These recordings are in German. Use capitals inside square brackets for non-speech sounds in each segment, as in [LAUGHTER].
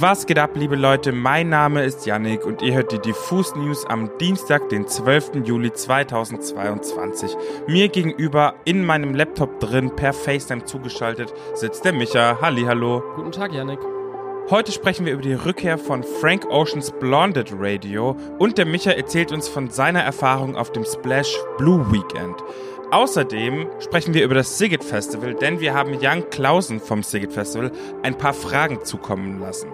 Was geht ab, liebe Leute? Mein Name ist Yannick und ihr hört die Diffus News am Dienstag, den 12. Juli 2022. Mir gegenüber in meinem Laptop drin per FaceTime zugeschaltet sitzt der Micha. Hallihallo. Guten Tag, Yannick. Heute sprechen wir über die Rückkehr von Frank Oceans Blonded Radio und der Micha erzählt uns von seiner Erfahrung auf dem Splash Blue Weekend. Außerdem sprechen wir über das Sigit Festival, denn wir haben Jan Clausen vom Sigit Festival ein paar Fragen zukommen lassen.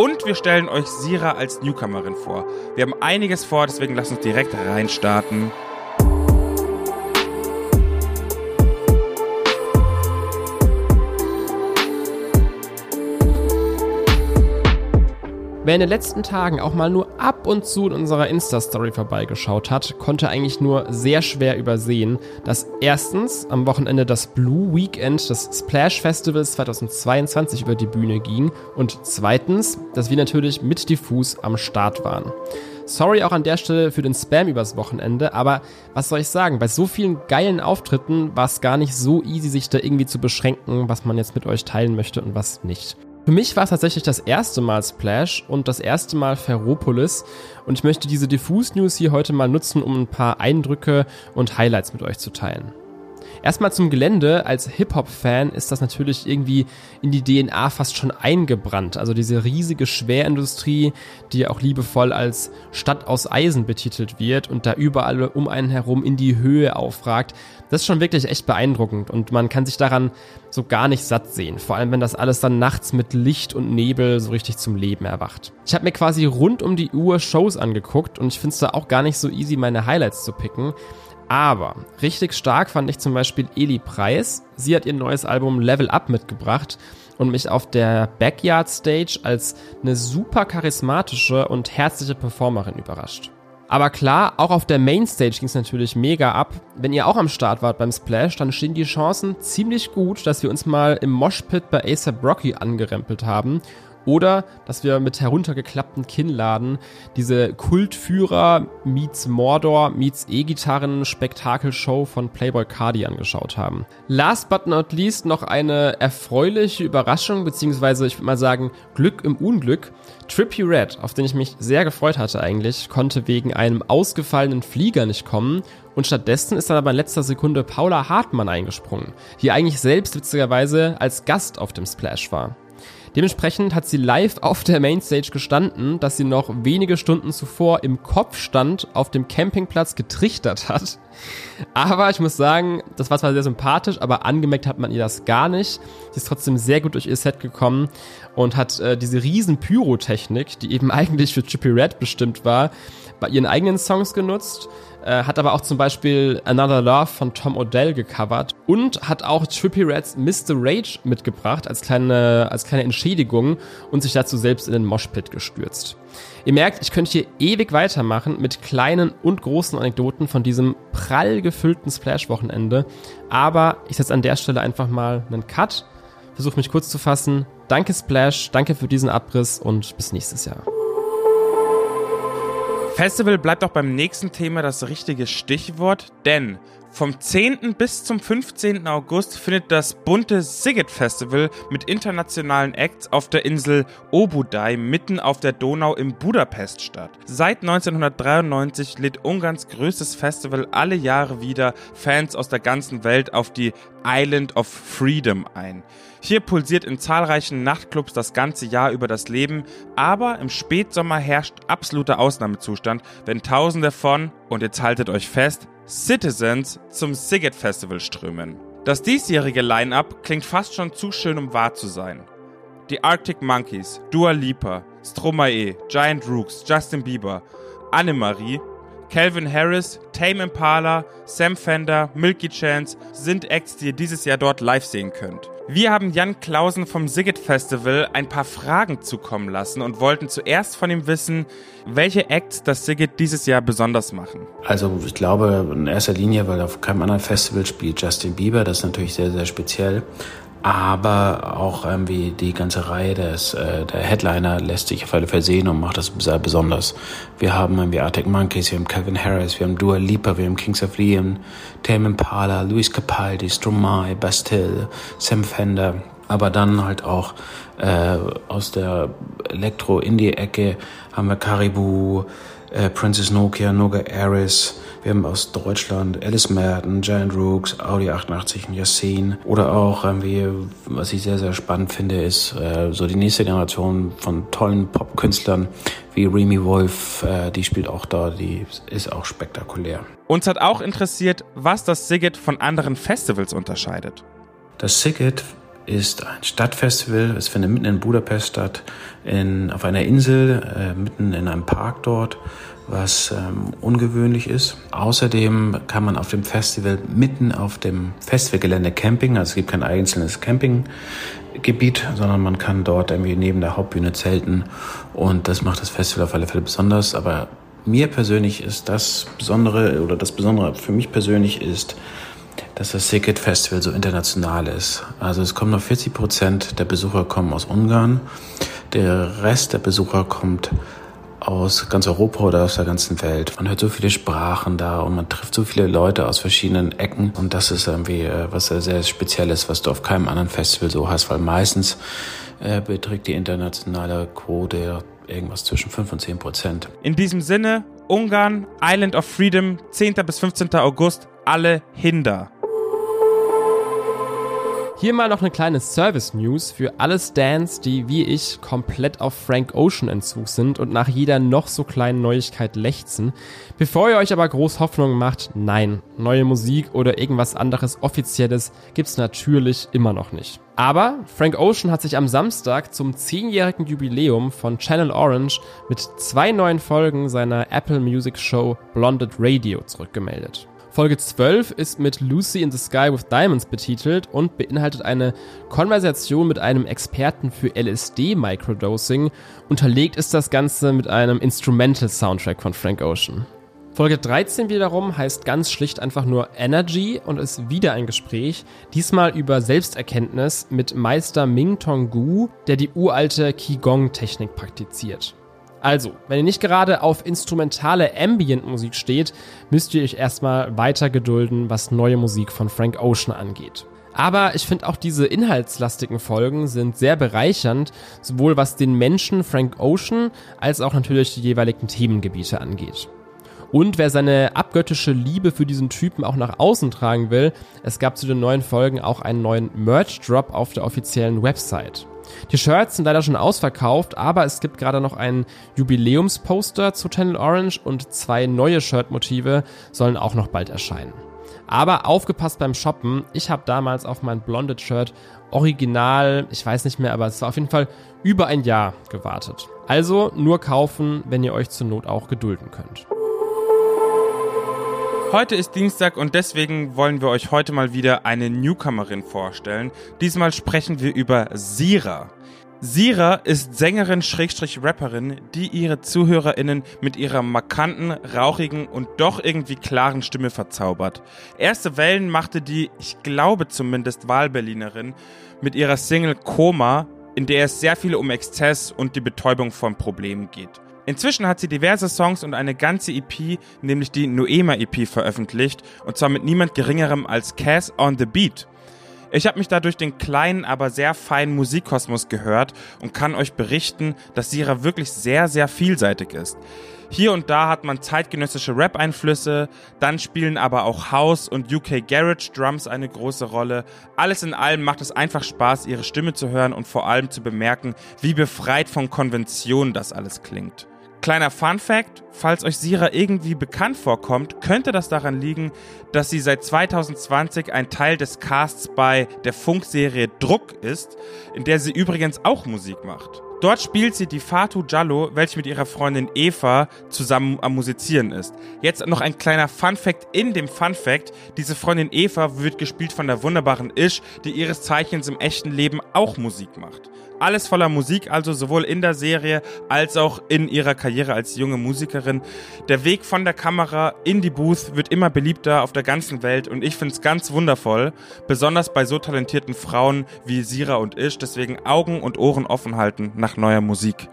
Und wir stellen euch Sira als Newcomerin vor. Wir haben einiges vor, deswegen lasst uns direkt reinstarten. Wer in den letzten Tagen auch mal nur ab und zu in unserer Insta-Story vorbeigeschaut hat, konnte eigentlich nur sehr schwer übersehen, dass erstens am Wochenende das Blue Weekend des Splash Festivals 2022 über die Bühne ging und zweitens, dass wir natürlich mit Diffus am Start waren. Sorry auch an der Stelle für den Spam übers Wochenende, aber was soll ich sagen? Bei so vielen geilen Auftritten war es gar nicht so easy, sich da irgendwie zu beschränken, was man jetzt mit euch teilen möchte und was nicht. Für mich war es tatsächlich das erste Mal Splash und das erste Mal Ferropolis und ich möchte diese Diffus News hier heute mal nutzen, um ein paar Eindrücke und Highlights mit euch zu teilen. Erstmal zum Gelände. Als Hip-Hop-Fan ist das natürlich irgendwie in die DNA fast schon eingebrannt. Also diese riesige Schwerindustrie, die auch liebevoll als Stadt aus Eisen betitelt wird und da überall um einen herum in die Höhe aufragt. Das ist schon wirklich echt beeindruckend und man kann sich daran so gar nicht satt sehen. Vor allem, wenn das alles dann nachts mit Licht und Nebel so richtig zum Leben erwacht. Ich habe mir quasi rund um die Uhr Shows angeguckt und ich finde es da auch gar nicht so easy, meine Highlights zu picken. Aber richtig stark fand ich zum Beispiel Eli Preis. Sie hat ihr neues Album Level Up mitgebracht und mich auf der Backyard Stage als eine super charismatische und herzliche Performerin überrascht. Aber klar, auch auf der Mainstage ging es natürlich mega ab. Wenn ihr auch am Start wart beim Splash, dann stehen die Chancen ziemlich gut, dass wir uns mal im Moshpit bei ASAP Rocky angerempelt haben oder dass wir mit heruntergeklappten Kinnladen diese Kultführer meets Mordor meets E-Gitarren Spektakelshow von Playboy Cardi angeschaut haben. Last but not least noch eine erfreuliche Überraschung, beziehungsweise ich würde mal sagen Glück im Unglück. Trippy Red, auf den ich mich sehr gefreut hatte eigentlich, konnte wegen einem ausgefallenen Flieger nicht kommen und stattdessen ist dann aber in letzter Sekunde Paula Hartmann eingesprungen, die eigentlich selbst witzigerweise als Gast auf dem Splash war. Dementsprechend hat sie live [LAUGHS] auf der Mainstage gestanden, dass sie noch wenige Stunden zuvor im Kopfstand auf dem Campingplatz getrichtert hat. Aber ich muss sagen, das war zwar sehr sympathisch, aber angemerkt hat man ihr das gar nicht. Sie ist trotzdem sehr gut durch ihr Set gekommen und hat äh, diese riesen Pyrotechnik, die eben [LAUGHS] eigentlich für Chippy Red bestimmt war, bei ihren eigenen Songs genutzt äh, hat aber auch zum Beispiel Another Love von Tom Odell gecovert und hat auch Trippy Reds Mr. Rage mitgebracht als kleine, als kleine Entschädigung und sich dazu selbst in den Moshpit gestürzt. Ihr merkt, ich könnte hier ewig weitermachen mit kleinen und großen Anekdoten von diesem prall gefüllten Splash-Wochenende, aber ich setze an der Stelle einfach mal einen Cut, versuche mich kurz zu fassen. Danke Splash, danke für diesen Abriss und bis nächstes Jahr. Festival bleibt auch beim nächsten Thema das richtige Stichwort, denn vom 10. bis zum 15. August findet das bunte Sigget Festival mit internationalen Acts auf der Insel Obudai mitten auf der Donau in Budapest statt. Seit 1993 lädt Ungarns größtes Festival alle Jahre wieder Fans aus der ganzen Welt auf die Island of Freedom ein. Hier pulsiert in zahlreichen Nachtclubs das ganze Jahr über das Leben, aber im Spätsommer herrscht absoluter Ausnahmezustand, wenn Tausende von, und jetzt haltet euch fest, Citizens zum Siget Festival strömen. Das diesjährige Line-Up klingt fast schon zu schön, um wahr zu sein. Die Arctic Monkeys, Dua Lipa, Stromae, Giant Rooks, Justin Bieber, Annemarie Calvin Harris, Tame Impala, Sam Fender, Milky Chance sind Acts, die ihr dieses Jahr dort live sehen könnt. Wir haben Jan Klausen vom Sigget Festival ein paar Fragen zukommen lassen und wollten zuerst von ihm wissen, welche Acts das Sigget dieses Jahr besonders machen. Also ich glaube in erster Linie, weil auf keinem anderen Festival spielt Justin Bieber, das ist natürlich sehr, sehr speziell aber auch irgendwie die ganze Reihe des, äh, der Headliner lässt sich auf alle Fälle sehen und macht das sehr besonders. Wir haben irgendwie Arctic Monkeys, wir haben Kevin Harris, wir haben Dua Lipa, wir haben Kings of Leon, Tame Impala, Luis Capaldi, Stromae, Bastille, Sam Fender, aber dann halt auch äh, aus der Elektro-Indie-Ecke haben wir Caribou, äh, Princess Nokia, Noga Aris. Wir haben aus Deutschland Alice Merton, Giant Rooks, Audi 88 und Yassine. Oder auch irgendwie, was ich sehr, sehr spannend finde, ist äh, so die nächste Generation von tollen Popkünstlern wie Remy Wolf. Äh, die spielt auch da, die ist auch spektakulär. Uns hat auch interessiert, was das Siget von anderen Festivals unterscheidet. Das Siget ist ein Stadtfestival. Es findet mitten in Budapest statt, in, auf einer Insel, äh, mitten in einem Park dort, was ähm, ungewöhnlich ist. Außerdem kann man auf dem Festival mitten auf dem Festivalgelände camping. Also es gibt kein einzelnes Campinggebiet, sondern man kann dort irgendwie neben der Hauptbühne zelten. Und das macht das Festival auf alle Fälle besonders. Aber mir persönlich ist das Besondere oder das Besondere für mich persönlich ist, dass das Sicket Festival so international ist. Also es kommen noch 40 Prozent der Besucher kommen aus Ungarn. Der Rest der Besucher kommt aus ganz Europa oder aus der ganzen Welt. Man hört so viele Sprachen da und man trifft so viele Leute aus verschiedenen Ecken. Und das ist irgendwie äh, was sehr Spezielles, was du auf keinem anderen Festival so hast, weil meistens äh, beträgt die internationale Quote irgendwas zwischen 5 und 10 Prozent. In diesem Sinne, Ungarn, Island of Freedom, 10. bis 15. August, alle Hinder. Hier mal noch eine kleine Service-News für alle Stands, die wie ich komplett auf Frank Ocean Entzug sind und nach jeder noch so kleinen Neuigkeit lechzen. Bevor ihr euch aber groß Hoffnung macht, nein, neue Musik oder irgendwas anderes Offizielles gibt's natürlich immer noch nicht. Aber Frank Ocean hat sich am Samstag zum 10-jährigen Jubiläum von Channel Orange mit zwei neuen Folgen seiner Apple Music Show Blonded Radio zurückgemeldet. Folge 12 ist mit Lucy in the Sky with Diamonds betitelt und beinhaltet eine Konversation mit einem Experten für LSD-Microdosing. Unterlegt ist das Ganze mit einem Instrumental-Soundtrack von Frank Ocean. Folge 13 wiederum heißt ganz schlicht einfach nur Energy und ist wieder ein Gespräch, diesmal über Selbsterkenntnis mit Meister Ming Tong Gu, der die uralte Qigong-Technik praktiziert. Also, wenn ihr nicht gerade auf instrumentale Ambient-Musik steht, müsst ihr euch erstmal weiter gedulden, was neue Musik von Frank Ocean angeht. Aber ich finde auch diese inhaltslastigen Folgen sind sehr bereichernd, sowohl was den Menschen Frank Ocean als auch natürlich die jeweiligen Themengebiete angeht. Und wer seine abgöttische Liebe für diesen Typen auch nach außen tragen will, es gab zu den neuen Folgen auch einen neuen Merch-Drop auf der offiziellen Website. Die Shirts sind leider schon ausverkauft, aber es gibt gerade noch ein Jubiläumsposter zu Channel Orange und zwei neue Shirtmotive sollen auch noch bald erscheinen. Aber aufgepasst beim Shoppen, ich habe damals auf mein Blondet Shirt original, ich weiß nicht mehr, aber es war auf jeden Fall über ein Jahr gewartet. Also nur kaufen, wenn ihr euch zur Not auch gedulden könnt. Heute ist Dienstag und deswegen wollen wir euch heute mal wieder eine Newcomerin vorstellen. Diesmal sprechen wir über Sira. Sira ist Sängerin Schrägstrich Rapperin, die ihre ZuhörerInnen mit ihrer markanten, rauchigen und doch irgendwie klaren Stimme verzaubert. Erste Wellen machte die, ich glaube zumindest Wahlberlinerin, mit ihrer Single Koma, in der es sehr viel um Exzess und die Betäubung von Problemen geht. Inzwischen hat sie diverse Songs und eine ganze EP, nämlich die Noema EP, veröffentlicht, und zwar mit niemand geringerem als Cass on the Beat. Ich habe mich da durch den kleinen, aber sehr feinen Musikkosmos gehört und kann euch berichten, dass Sira wirklich sehr, sehr vielseitig ist. Hier und da hat man zeitgenössische Rap-Einflüsse, dann spielen aber auch House und UK Garage Drums eine große Rolle. Alles in allem macht es einfach Spaß, ihre Stimme zu hören und vor allem zu bemerken, wie befreit von Konventionen das alles klingt. Kleiner Fun Fact, falls euch Sira irgendwie bekannt vorkommt, könnte das daran liegen, dass sie seit 2020 ein Teil des Casts bei der Funkserie Druck ist, in der sie übrigens auch Musik macht. Dort spielt sie die Fatu Jallo, welche mit ihrer Freundin Eva zusammen am Musizieren ist. Jetzt noch ein kleiner Fun Fact in dem Fun Fact. Diese Freundin Eva wird gespielt von der wunderbaren Ish, die ihres Zeichens im echten Leben auch Musik macht. Alles voller Musik, also sowohl in der Serie als auch in ihrer Karriere als junge Musikerin. Der Weg von der Kamera in die Booth wird immer beliebter auf der ganzen Welt und ich finde es ganz wundervoll, besonders bei so talentierten Frauen wie Sira und Ish. Deswegen Augen und Ohren offen halten nach neuer Musik.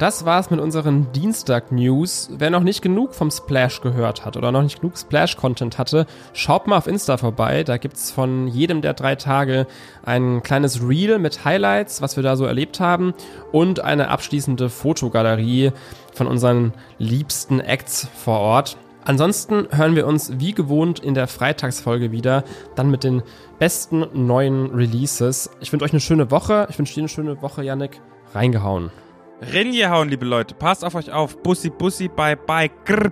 das war's mit unseren Dienstag-News. Wer noch nicht genug vom Splash gehört hat oder noch nicht genug Splash-Content hatte, schaut mal auf Insta vorbei. Da gibt's von jedem der drei Tage ein kleines Reel mit Highlights, was wir da so erlebt haben und eine abschließende Fotogalerie von unseren liebsten Acts vor Ort. Ansonsten hören wir uns wie gewohnt in der Freitagsfolge wieder, dann mit den besten neuen Releases. Ich wünsche euch eine schöne Woche. Ich wünsche dir eine schöne Woche, Yannick. Reingehauen. Rinje hauen, liebe Leute. Passt auf euch auf. Bussi, bussi, bye, bye. Grr.